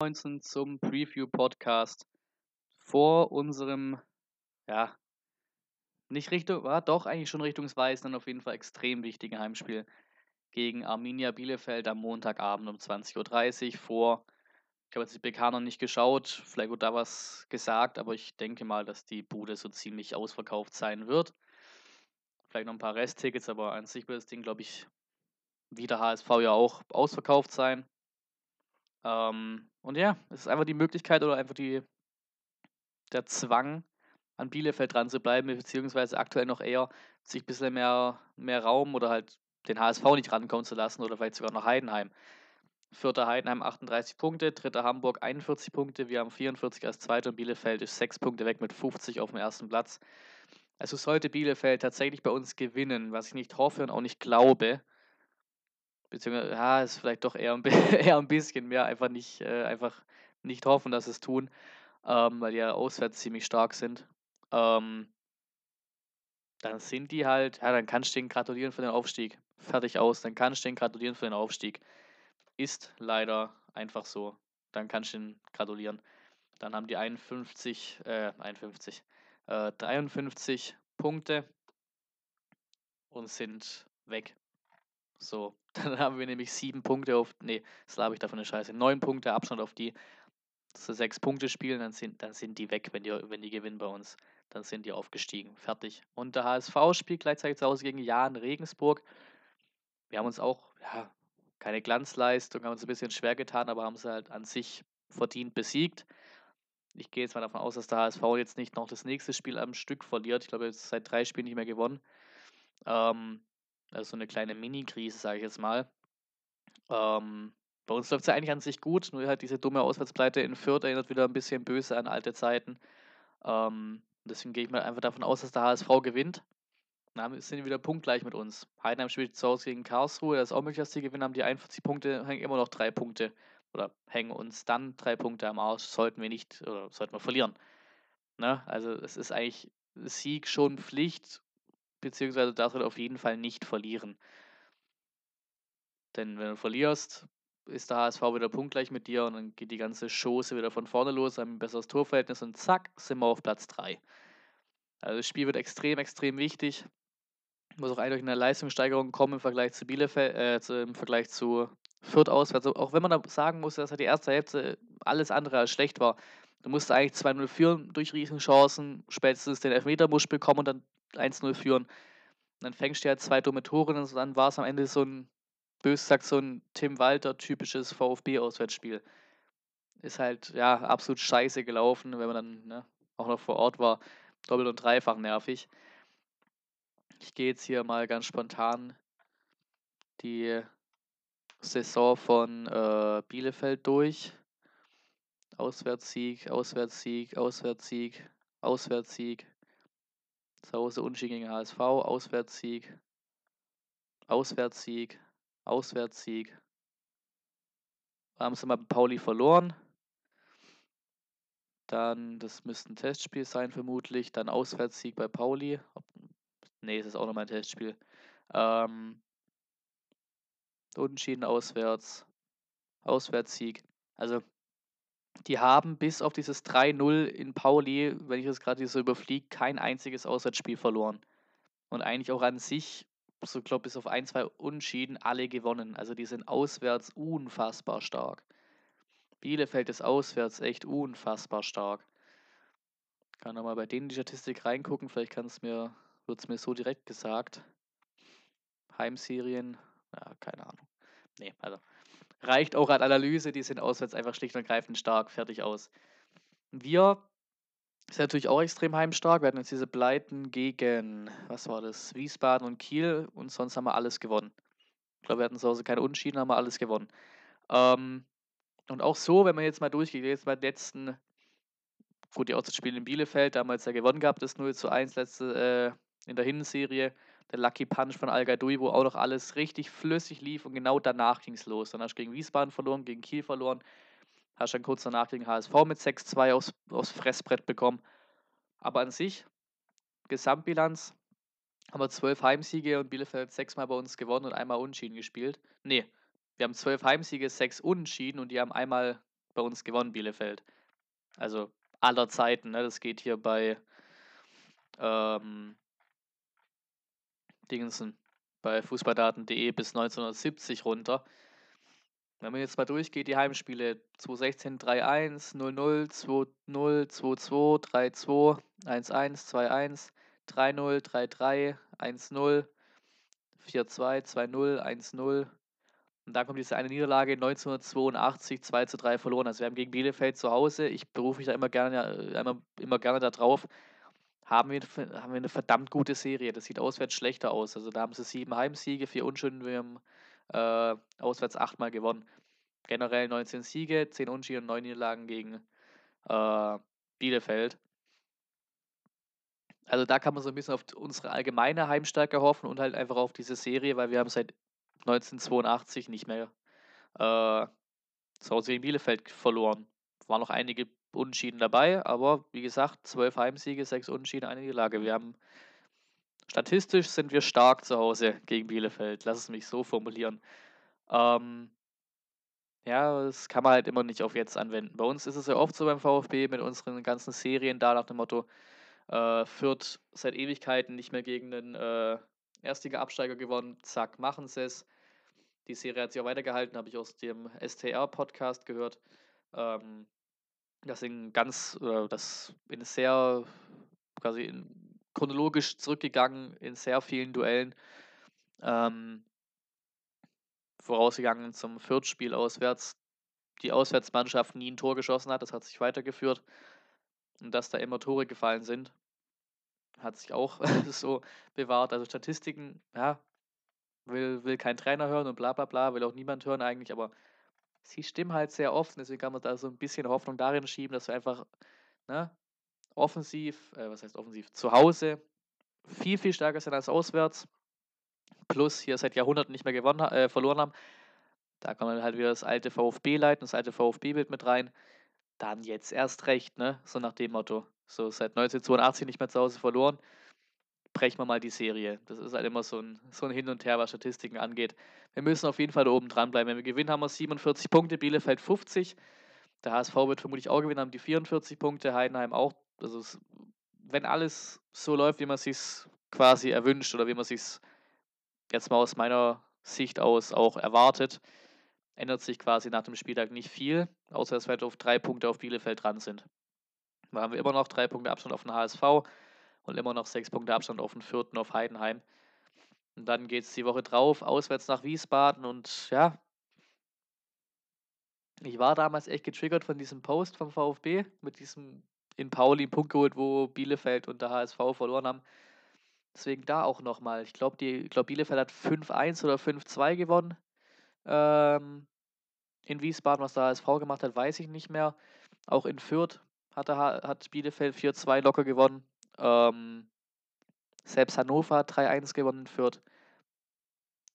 19 zum Preview-Podcast vor unserem, ja, nicht Richtung, war doch eigentlich schon richtungsweisend, auf jeden Fall extrem wichtigen Heimspiel gegen Arminia Bielefeld am Montagabend um 20.30 Uhr vor. Ich habe jetzt die PK noch nicht geschaut, vielleicht wird da was gesagt, aber ich denke mal, dass die Bude so ziemlich ausverkauft sein wird. Vielleicht noch ein paar Resttickets, aber an sich wird das Ding, glaube ich, wie der HSV ja auch ausverkauft sein. Ähm, und ja, es ist einfach die Möglichkeit oder einfach die, der Zwang, an Bielefeld dran zu bleiben, beziehungsweise aktuell noch eher sich ein bisschen mehr, mehr Raum oder halt den HSV nicht rankommen zu lassen oder vielleicht sogar noch Heidenheim. Vierter Heidenheim 38 Punkte, dritter Hamburg 41 Punkte, wir haben 44 als Zweiter und Bielefeld ist 6 Punkte weg mit 50 auf dem ersten Platz. Also sollte Bielefeld tatsächlich bei uns gewinnen, was ich nicht hoffe und auch nicht glaube, beziehungsweise, ja, ist vielleicht doch eher ein, eher ein bisschen mehr, einfach nicht, äh, einfach nicht hoffen, dass es tun, ähm, weil die ja auswärts ziemlich stark sind. Ähm, dann sind die halt, ja, dann kannst du denen gratulieren für den Aufstieg. Fertig aus, dann kannst du denen gratulieren für den Aufstieg. Ist leider einfach so. Dann kannst du denen gratulieren. Dann haben die 51, äh, 51, äh, 53 Punkte und sind weg. So, dann haben wir nämlich sieben Punkte auf, nee, das habe ich davon eine Scheiße, neun Punkte Abstand auf die, so sechs Punkte spielen, dann sind, dann sind die weg, wenn die, wenn die gewinnen bei uns. Dann sind die aufgestiegen. Fertig. Und der HSV spielt gleichzeitig zu Hause gegen Jan Regensburg. Wir haben uns auch, ja, keine Glanzleistung, haben uns ein bisschen schwer getan, aber haben sie halt an sich verdient besiegt. Ich gehe jetzt mal davon aus, dass der HSV jetzt nicht noch das nächste Spiel am Stück verliert. Ich glaube, jetzt seit drei Spielen nicht mehr gewonnen. Ähm, also so eine kleine Mini-Krise, sage ich jetzt mal. Ähm, bei uns läuft es ja eigentlich an sich gut, nur halt diese dumme Auswärtspleite in Fürth erinnert wieder ein bisschen böse an alte Zeiten. Ähm, deswegen gehe ich mal einfach davon aus, dass der HSV gewinnt. Dann sind die wieder punktgleich mit uns. Heidenheim spielt zu Hause gegen Karlsruhe, das ist auch möglich, dass die gewinnen, haben die 41 Punkte, hängen immer noch drei Punkte oder hängen uns dann drei Punkte am Arsch, sollten wir nicht oder sollten wir verlieren. Ne? Also es ist eigentlich Sieg schon Pflicht beziehungsweise darfst du auf jeden Fall nicht verlieren. Denn wenn du verlierst, ist der HSV wieder punktgleich mit dir und dann geht die ganze Chose wieder von vorne los, haben ein besseres Torverhältnis und zack, sind wir auf Platz 3. Also das Spiel wird extrem, extrem wichtig. Muss auch eigentlich eine Leistungssteigerung kommen im Vergleich zu Bielefeld, äh, zu, im Vergleich zu Fürth aus. Also auch wenn man da sagen muss, dass die erste Hälfte alles andere als schlecht war. Du musst eigentlich 2-0 führen durch Riesenchancen, spätestens den Elfmeter musst bekommen und dann 1-0 führen. Und dann fängst du halt zwei dumme Tore und dann war es am Ende so ein, bös gesagt, so ein Tim Walter typisches VfB-Auswärtsspiel. Ist halt, ja, absolut scheiße gelaufen, wenn man dann ne, auch noch vor Ort war. Doppelt und dreifach nervig. Ich gehe jetzt hier mal ganz spontan die Saison von äh, Bielefeld durch. Auswärtssieg, Auswärtssieg, Auswärtssieg, Auswärtssieg, zu Hause unentschieden gegen HSV, Auswärtssieg, Auswärtssieg, Auswärtssieg. Haben sie mal Pauli verloren. Dann, das müsste ein Testspiel sein, vermutlich. Dann Auswärtssieg bei Pauli. Ne, es ist auch nochmal ein Testspiel. Ähm, Unentschieden auswärts. Auswärtssieg. Also die haben bis auf dieses 3-0 in Pauli, wenn ich das gerade so überfliege, kein einziges Auswärtsspiel verloren. Und eigentlich auch an sich, so glaube bis auf ein, zwei Unschieden, alle gewonnen. Also die sind auswärts unfassbar stark. Bielefeld ist auswärts echt unfassbar stark. Kann nochmal bei denen die Statistik reingucken, vielleicht kann es mir, wird es mir so direkt gesagt. Heimserien, ja, keine Ahnung. Nee, also reicht auch an Analyse, die sind auswärts einfach schlicht und ergreifend stark, fertig aus. Wir sind natürlich auch extrem heimstark. Wir hatten jetzt diese Pleiten gegen, was war das, Wiesbaden und Kiel und sonst haben wir alles gewonnen. Ich glaube, wir hatten zu Hause keine Unschieden, haben wir alles gewonnen. Ähm, und auch so, wenn man jetzt mal durchgeht, jetzt den letzten, gut, die Auswärtsspiele in Bielefeld, damals ja gewonnen gehabt, das 0 zu 1 letzte äh, in der Hinserie der Lucky Punch von Al wo auch noch alles richtig flüssig lief und genau danach ging es los. Dann hast du gegen Wiesbaden verloren, gegen Kiel verloren, hast dann kurz danach gegen HSV mit 6-2 aufs, aufs Fressbrett bekommen. Aber an sich, Gesamtbilanz, haben wir zwölf Heimsiege und Bielefeld sechsmal bei uns gewonnen und einmal Unentschieden gespielt. Nee, wir haben zwölf Heimsiege, sechs Unentschieden und die haben einmal bei uns gewonnen, Bielefeld. Also aller Zeiten, ne? Das geht hier bei ähm, Dingensen, bei fußballdaten.de bis 1970 runter. Wenn man jetzt mal durchgeht, die Heimspiele 2016 3-1, 0-0, 2-0, 2-2, 3-2, 1-1, 2-1, 3-0, 3-3, 1-0, 4-2, 2-0, 1-0. Und dann kommt diese eine Niederlage 1982, 2 3 verloren. Also wir haben gegen Bielefeld zu Hause, ich berufe mich da immer gerne, immer, immer gerne darauf, haben wir, haben wir eine verdammt gute Serie. Das sieht auswärts schlechter aus. Also da haben sie sieben Heimsiege, vier Unschulden, wir haben äh, auswärts achtmal gewonnen. Generell 19 Siege, 10 Unschulden und 9 Niederlagen gegen äh, Bielefeld. Also da kann man so ein bisschen auf unsere allgemeine Heimstärke hoffen und halt einfach auf diese Serie, weil wir haben seit 1982 nicht mehr äh, zu Hause gegen Bielefeld verloren. Waren noch einige Unentschieden dabei, aber wie gesagt, zwölf Heimsiege, sechs Unentschieden, eine Niederlage. Wir haben statistisch sind wir stark zu Hause gegen Bielefeld. Lass es mich so formulieren. Ähm, ja, das kann man halt immer nicht auf jetzt anwenden. Bei uns ist es ja oft so beim VfB mit unseren ganzen Serien da nach dem Motto, äh, führt seit Ewigkeiten nicht mehr gegen den äh, Erstliga-Absteiger gewonnen. Zack, machen sie es. Die Serie hat sich auch weitergehalten, habe ich aus dem STR-Podcast gehört. Ähm, das in ganz, äh, das in sehr, quasi in, chronologisch zurückgegangen in sehr vielen Duellen. Ähm, vorausgegangen zum Viertspiel auswärts. Die Auswärtsmannschaft nie ein Tor geschossen hat, das hat sich weitergeführt. Und dass da immer Tore gefallen sind, hat sich auch so bewahrt. Also Statistiken, ja, will, will kein Trainer hören und bla bla bla, will auch niemand hören eigentlich, aber sie stimmen halt sehr oft, deswegen kann man da so ein bisschen Hoffnung darin schieben, dass wir einfach ne, offensiv, äh, was heißt offensiv, zu Hause viel, viel stärker sind als auswärts. Plus hier seit Jahrhunderten nicht mehr gewonnen, äh, verloren haben. Da kommt dann halt wieder das alte VfB-Leiten, das alte VfB-Bild mit rein. Dann jetzt erst recht, ne? So nach dem Motto. So seit 1982 nicht mehr zu Hause verloren brechen wir mal die Serie. Das ist halt immer so ein, so ein Hin und Her, was Statistiken angeht. Wir müssen auf jeden Fall da oben dran bleiben. Wenn wir gewinnen, haben wir 47 Punkte, Bielefeld 50. Der HSV wird vermutlich auch gewinnen, haben die 44 Punkte, Heidenheim auch. Also es, wenn alles so läuft, wie man sich quasi erwünscht oder wie man sich jetzt mal aus meiner Sicht aus auch erwartet, ändert sich quasi nach dem Spieltag nicht viel, außer dass wir halt auf drei Punkte auf Bielefeld dran sind. Da haben wir immer noch drei Punkte Abstand auf den HSV und immer noch sechs Punkte Abstand auf den vierten auf Heidenheim. Und dann geht es die Woche drauf, auswärts nach Wiesbaden und ja, ich war damals echt getriggert von diesem Post vom VfB mit diesem in Pauli Punkt geholt, wo Bielefeld und der HSV verloren haben. Deswegen da auch nochmal. Ich glaube, glaub, Bielefeld hat 5-1 oder 5-2 gewonnen. Ähm, in Wiesbaden, was der HSV gemacht hat, weiß ich nicht mehr. Auch in Fürth hat, der, hat Bielefeld 4-2 locker gewonnen. Ähm, selbst Hannover hat 3-1 gewonnen Fürth.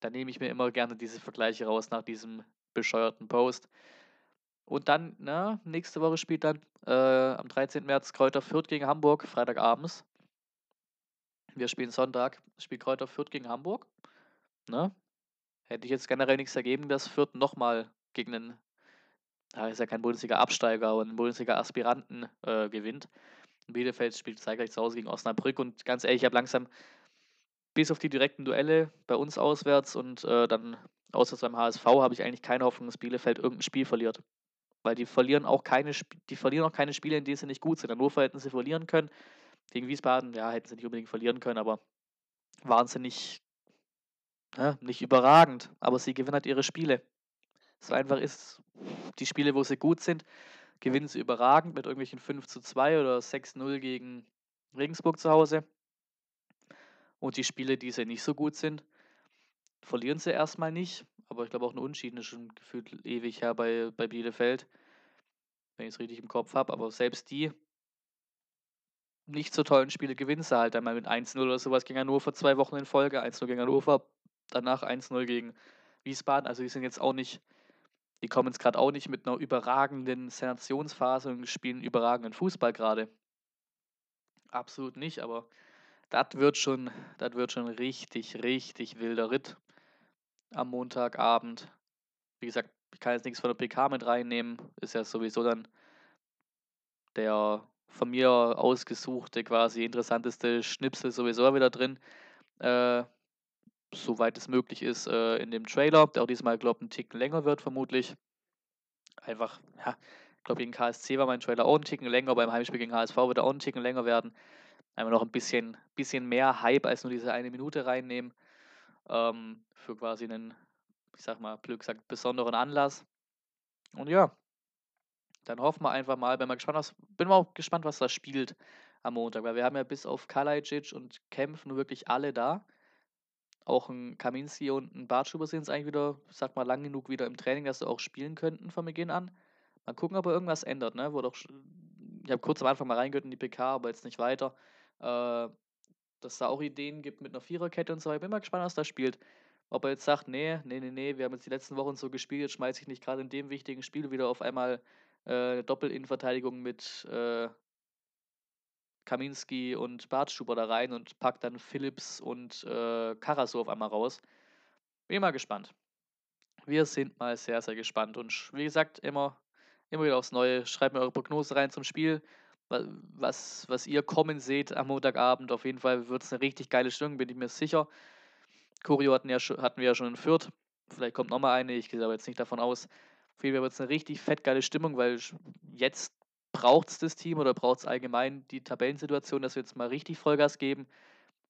Da nehme ich mir immer gerne diese Vergleiche raus nach diesem bescheuerten Post. Und dann, na, nächste Woche spielt dann äh, am 13. März Kräuter Fürth gegen Hamburg, Freitagabends. Wir spielen Sonntag, spielt Kräuter Fürth gegen Hamburg. Ne? Hätte ich jetzt generell nichts ergeben, dass Fürth nochmal gegen einen, da ist ja kein Bundesliga-Absteiger, aber einen Bundesliga-Aspiranten äh, gewinnt. Bielefeld spielt zeitgleich zu Hause gegen Osnabrück und ganz ehrlich, ich habe langsam bis auf die direkten Duelle bei uns auswärts und äh, dann auswärts beim HSV habe ich eigentlich keine Hoffnung, dass Bielefeld irgendein Spiel verliert. Weil die verlieren auch keine, die verlieren auch keine Spiele, in denen sie nicht gut sind. Hannover hätten sie verlieren können. Gegen Wiesbaden, ja, hätten sie nicht unbedingt verlieren können, aber sie nicht, ja, nicht überragend. Aber sie gewinnen halt ihre Spiele. So einfach ist die Spiele, wo sie gut sind, gewinnen sie überragend mit irgendwelchen 5 zu 2 oder 6-0 gegen Regensburg zu Hause. Und die Spiele, die sie nicht so gut sind, verlieren sie erstmal nicht. Aber ich glaube auch eine Unschieden ist schon gefühlt ewig her bei, bei Bielefeld, wenn ich es richtig im Kopf habe. Aber selbst die nicht so tollen Spiele gewinnen sie halt einmal mit 1-0 oder sowas gegen Hannover zwei Wochen in Folge. 1-0 gegen Hannover, danach 1-0 gegen Wiesbaden. Also die sind jetzt auch nicht die kommen jetzt gerade auch nicht mit einer überragenden Senationsphase und spielen überragenden Fußball gerade. Absolut nicht, aber das wird schon, das wird schon richtig, richtig wilder Ritt am Montagabend. Wie gesagt, ich kann jetzt nichts von der PK mit reinnehmen, ist ja sowieso dann der von mir ausgesuchte, quasi interessanteste Schnipsel sowieso wieder drin. Äh, soweit es möglich ist, äh, in dem Trailer, der auch diesmal, glaube ich, einen Ticken länger wird, vermutlich. Einfach, ja, ich glaube, gegen KSC war mein Trailer auch einen Ticken länger, beim Heimspiel gegen HSV wird er auch einen Ticken länger werden. Einmal noch ein bisschen, bisschen mehr Hype als nur diese eine Minute reinnehmen. Ähm, für quasi einen, ich sag mal, Glück sagt, besonderen Anlass. Und ja, dann hoffen wir einfach mal, bin mal gespannt, was, bin mal auch gespannt, was das spielt am Montag, weil wir haben ja bis auf Kalajdzic und Kempf nur wirklich alle da. Auch ein Kaminski und ein Bartschuber sind es eigentlich wieder, sag mal, lang genug wieder im Training, dass sie auch spielen könnten von Beginn an. Mal gucken, ob er irgendwas ändert, ne? Wo doch, ich habe kurz am Anfang mal reingehört in die PK, aber jetzt nicht weiter. Äh, dass da auch Ideen gibt mit einer Viererkette und so weiter. Bin mal gespannt, was da spielt. Ob er jetzt sagt, nee, nee, nee, nee, wir haben jetzt die letzten Wochen so gespielt, jetzt schmeiße ich nicht gerade in dem wichtigen Spiel wieder auf einmal äh, eine Doppel-Innenverteidigung mit äh, Kaminski und Bartschuber da rein und packt dann Philips und äh, Karasor auf einmal raus. Bin mal gespannt. Wir sind mal sehr, sehr gespannt. Und wie gesagt, immer, immer wieder aufs Neue. Schreibt mir eure Prognose rein zum Spiel. Was, was ihr kommen seht am Montagabend. Auf jeden Fall wird es eine richtig geile Stimmung, bin ich mir sicher. Choreo hatten, ja, hatten wir ja schon in Fürth. Vielleicht kommt nochmal eine, ich gehe aber jetzt nicht davon aus. Auf jeden Fall wird es eine richtig fett geile Stimmung, weil jetzt braucht es das Team oder braucht es allgemein die Tabellensituation, dass wir jetzt mal richtig Vollgas geben.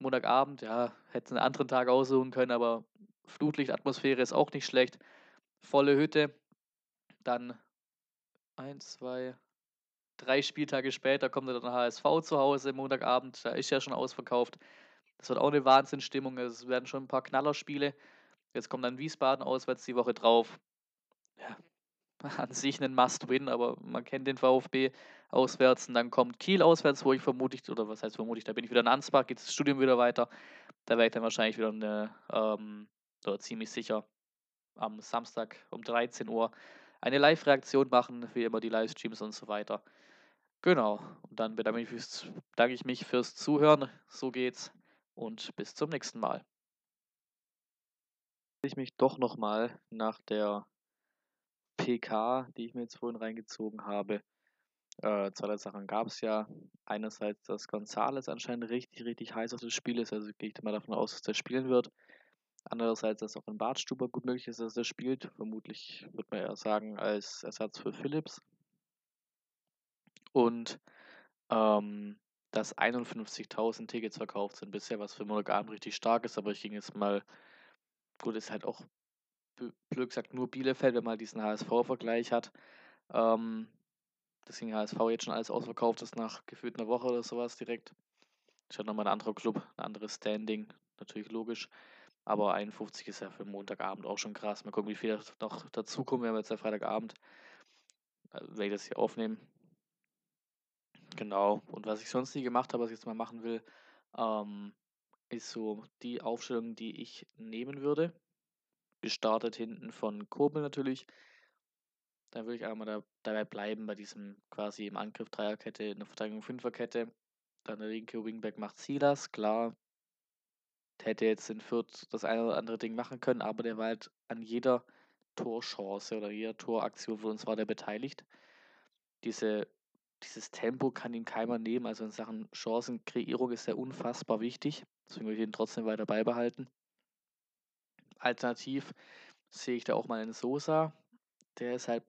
Montagabend, ja, hätte es einen anderen Tag aussuchen können, aber Flutlichtatmosphäre ist auch nicht schlecht. Volle Hütte. Dann eins, zwei, drei Spieltage später kommt dann der HSV zu Hause Montagabend. Da ist ja schon ausverkauft. Das wird auch eine Wahnsinnsstimmung. Es werden schon ein paar Knallerspiele. Jetzt kommt dann Wiesbaden auswärts die Woche drauf. Ja, an sich ein Must-Win, aber man kennt den VfB auswärts und dann kommt Kiel auswärts, wo ich vermutlich, oder was heißt vermutlich, da bin ich wieder in Ansbach, geht das Studium wieder weiter. Da werde ich dann wahrscheinlich wieder eine, ähm, oder ziemlich sicher am Samstag um 13 Uhr eine Live-Reaktion machen, wie immer die Livestreams und so weiter. Genau, und dann bedanke ich, fürs, bedanke ich mich fürs Zuhören. So geht's und bis zum nächsten Mal. Ich mich doch nochmal nach der PK, die ich mir jetzt vorhin reingezogen habe. Äh, zwei Sachen gab es ja. Einerseits, dass Gonzales anscheinend richtig, richtig heiß auf das Spiel ist, also gehe ich mal davon aus, dass der spielen wird. Andererseits, dass auch ein Bartstuber gut möglich ist, dass er spielt. Vermutlich wird man eher sagen, als Ersatz für Philips. Und ähm, dass 51.000 Tickets verkauft sind bisher, was für Montagabend richtig stark ist, aber ich ging jetzt mal, gut, ist halt auch blöd gesagt nur Bielefeld, wenn man halt diesen HSV-Vergleich hat. Ähm, deswegen HSV jetzt schon alles ausverkauft ist nach gefühlt einer Woche oder sowas direkt. Ist halt nochmal ein anderer Club, ein anderes Standing, natürlich logisch. Aber 51 ist ja für Montagabend auch schon krass. Mal gucken, wie viel noch dazukommen. Wir haben jetzt ja Freitagabend. Äh, werde ich das hier aufnehmen. Genau. Und was ich sonst nie gemacht habe, was ich jetzt mal machen will, ähm, ist so die Aufstellung, die ich nehmen würde gestartet hinten von Kobel natürlich. Dann würde ich einmal da, dabei bleiben bei diesem quasi im Angriff Dreierkette, in der Verteidigung Fünferkette. Dann der linke Wingback macht Silas, klar. Der hätte jetzt in Fürth das eine oder andere Ding machen können, aber der war halt an jeder Torchance oder jeder Toraktion von uns war der beteiligt. Diese, dieses Tempo kann ihm keiner nehmen, also in Sachen Chancenkreierung ist er unfassbar wichtig. Deswegen würde ich ihn trotzdem weiter beibehalten. Alternativ sehe ich da auch mal einen Sosa. Der ist halt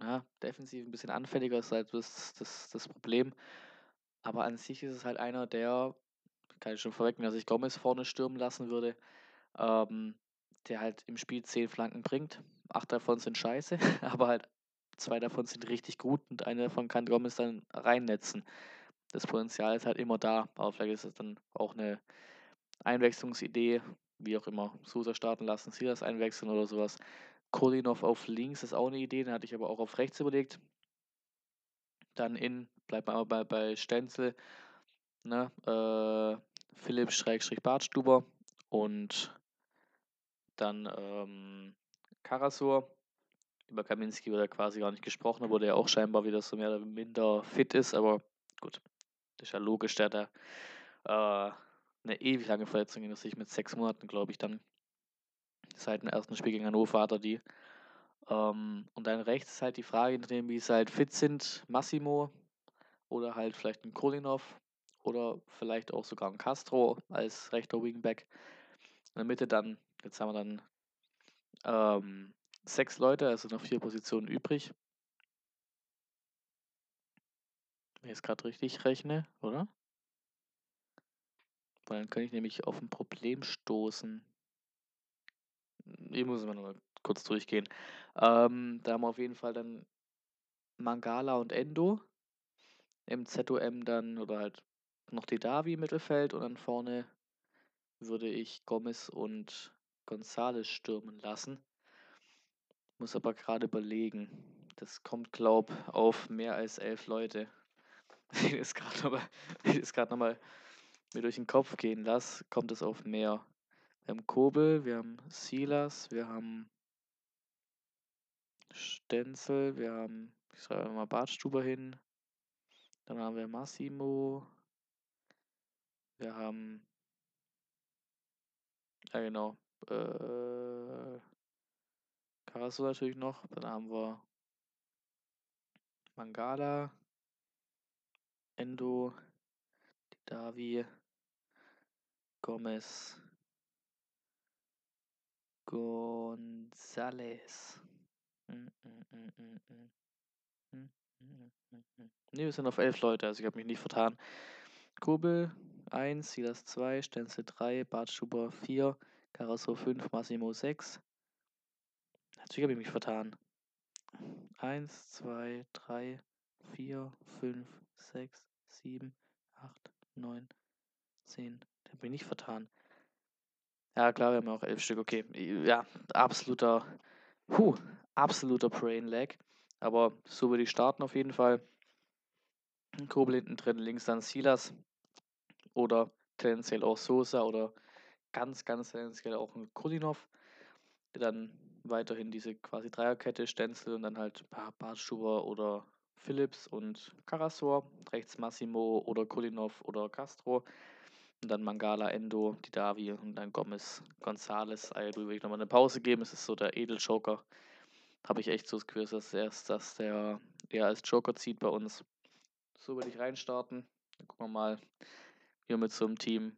ja, defensiv ein bisschen anfälliger, ist halt das, das, das Problem. Aber an sich ist es halt einer, der, kann ich schon vorwegnehmen, dass ich Gomez vorne stürmen lassen würde, ähm, der halt im Spiel zehn Flanken bringt. Acht davon sind scheiße, aber halt zwei davon sind richtig gut und eine davon kann Gomez dann reinnetzen. Das Potenzial ist halt immer da, aber vielleicht ist es dann auch eine Einwechslungsidee, wie auch immer, Sousa starten lassen, Silas einwechseln oder sowas. Kolinov auf links ist auch eine Idee, den hatte ich aber auch auf rechts überlegt. Dann in, bleibt man aber bei, bei Stenzel, ne, äh, Philipp Schrägstrich Bartstuber und dann ähm, Karasor. Über Kaminski wurde quasi gar nicht gesprochen, obwohl der auch scheinbar wieder so mehr oder minder fit ist, aber gut, das ist ja logisch, der da äh, eine ewig lange Verletzung hinter sich mit sechs Monaten, glaube ich, dann. Seit dem ersten Spiel gegen Hannover hat er die. Ähm, und dann rechts ist halt die Frage, wie sie halt fit sind, Massimo oder halt vielleicht ein Kolinov oder vielleicht auch sogar ein Castro als rechter Wingback. In der Mitte dann, jetzt haben wir dann ähm, sechs Leute, also noch vier Positionen übrig. Wenn ich jetzt gerade richtig rechne, oder? Weil dann könnte ich nämlich auf ein Problem stoßen. Ich muss mal noch kurz durchgehen. Ähm, da haben wir auf jeden Fall dann Mangala und Endo. Im ZOM dann oder halt noch die Davi im Mittelfeld und dann vorne würde ich Gomez und Gonzales stürmen lassen. Muss aber gerade überlegen. Das kommt, glaub, auf mehr als elf Leute. Ich das gerade nochmal noch mir durch den Kopf gehen lasse, kommt es auf mehr. Wir haben Kobel, wir haben Silas, wir haben Stenzel, wir haben, ich schreibe mal Bartstuber hin. Dann haben wir Massimo. Wir haben, ja genau, äh, Carasso natürlich noch. Dann haben wir Mangala, Endo, Davi, Gomez, Gonzales. Ne, wir sind auf elf Leute, also ich habe mich nicht vertan. Kobel 1, Silas 2, Stenzel 3, Bart Schuber 4, Carasso 5, Massimo 6. Natürlich habe ich mich vertan. 1, 2, 3, 4, 5, 6, 7, 8, 9, 10. Da bin ich nicht vertan. Ja, klar, wir haben auch elf Stück. Okay, ja, absoluter, puh, absoluter Brain Lag. Aber so würde ich starten auf jeden Fall. Kobel hinten drin, links dann Silas. Oder tendenziell auch Sosa oder ganz, ganz tendenziell auch ein Kulinov. Dann weiterhin diese quasi Dreierkette, Stenzel und dann halt Bartschuber oder Philips und Karasor. Rechts Massimo oder Kulinov oder Castro. Und dann Mangala, Endo, Didavi und dann Gomez, Gonzales. Will ich nochmal eine Pause geben. Es ist so der Edeljoker. Habe ich echt so das Gefühl, dass, erst, dass der eher als Joker zieht bei uns. So würde ich reinstarten. Dann gucken wir mal, wie man mit so einem Team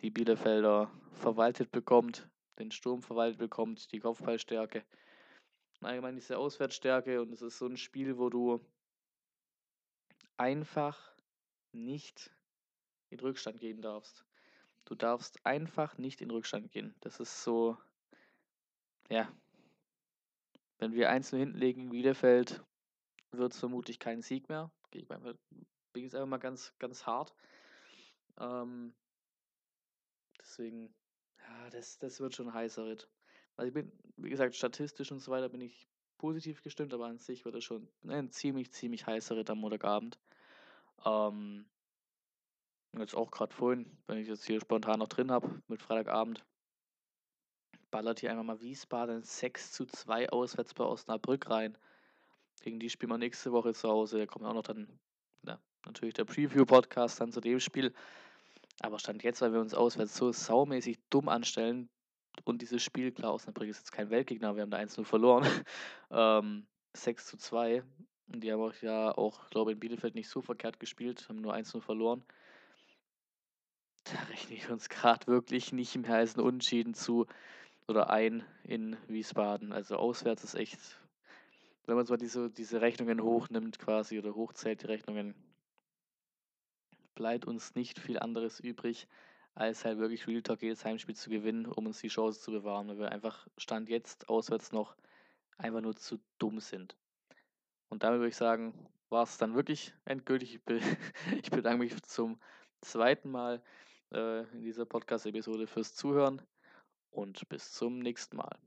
die Bielefelder verwaltet bekommt, den Sturm verwaltet bekommt, die Kopfballstärke. Allgemein diese Auswärtsstärke und es ist so ein Spiel, wo du einfach nicht in Rückstand gehen darfst. Du darfst einfach nicht in Rückstand gehen. Das ist so, ja. Wenn wir einzeln hinten legen Bielefeld, wird es vermutlich kein Sieg mehr. Ich bin jetzt einfach mal ganz, ganz hart. Ähm, deswegen, ja, das, das wird schon ein heißer Ritt. Also ich bin, wie gesagt, statistisch und so weiter bin ich positiv gestimmt, aber an sich wird es schon ein ziemlich, ziemlich heißer Ritt am Montagabend. Ähm, Jetzt auch gerade vorhin, wenn ich jetzt hier spontan noch drin habe, mit Freitagabend, ballert hier einfach mal Wiesbaden 6 zu 2 auswärts bei Osnabrück rein. Gegen die spielen wir nächste Woche zu Hause. Da kommt auch noch dann ja, natürlich der Preview-Podcast dann zu dem Spiel. Aber Stand jetzt, weil wir uns auswärts so saumäßig dumm anstellen und dieses Spiel, klar, Osnabrück ist jetzt kein Weltgegner, wir haben da 1-0 verloren. ähm, 6 zu 2. Und die haben auch ja auch, glaube ich, in Bielefeld nicht so verkehrt gespielt, haben nur 1-0 verloren. Da rechne ich uns gerade wirklich nicht mehr als ein Unentschieden zu oder ein in Wiesbaden. Also auswärts ist echt, wenn man so diese, diese Rechnungen hochnimmt quasi oder hochzählt, die Rechnungen, bleibt uns nicht viel anderes übrig, als halt wirklich Real Talk jedes Heimspiel zu gewinnen, um uns die Chance zu bewahren, weil wir einfach Stand jetzt auswärts noch einfach nur zu dumm sind. Und damit würde ich sagen, war es dann wirklich endgültig. Ich bedanke mich zum zweiten Mal äh, in dieser Podcast-Episode fürs Zuhören und bis zum nächsten Mal.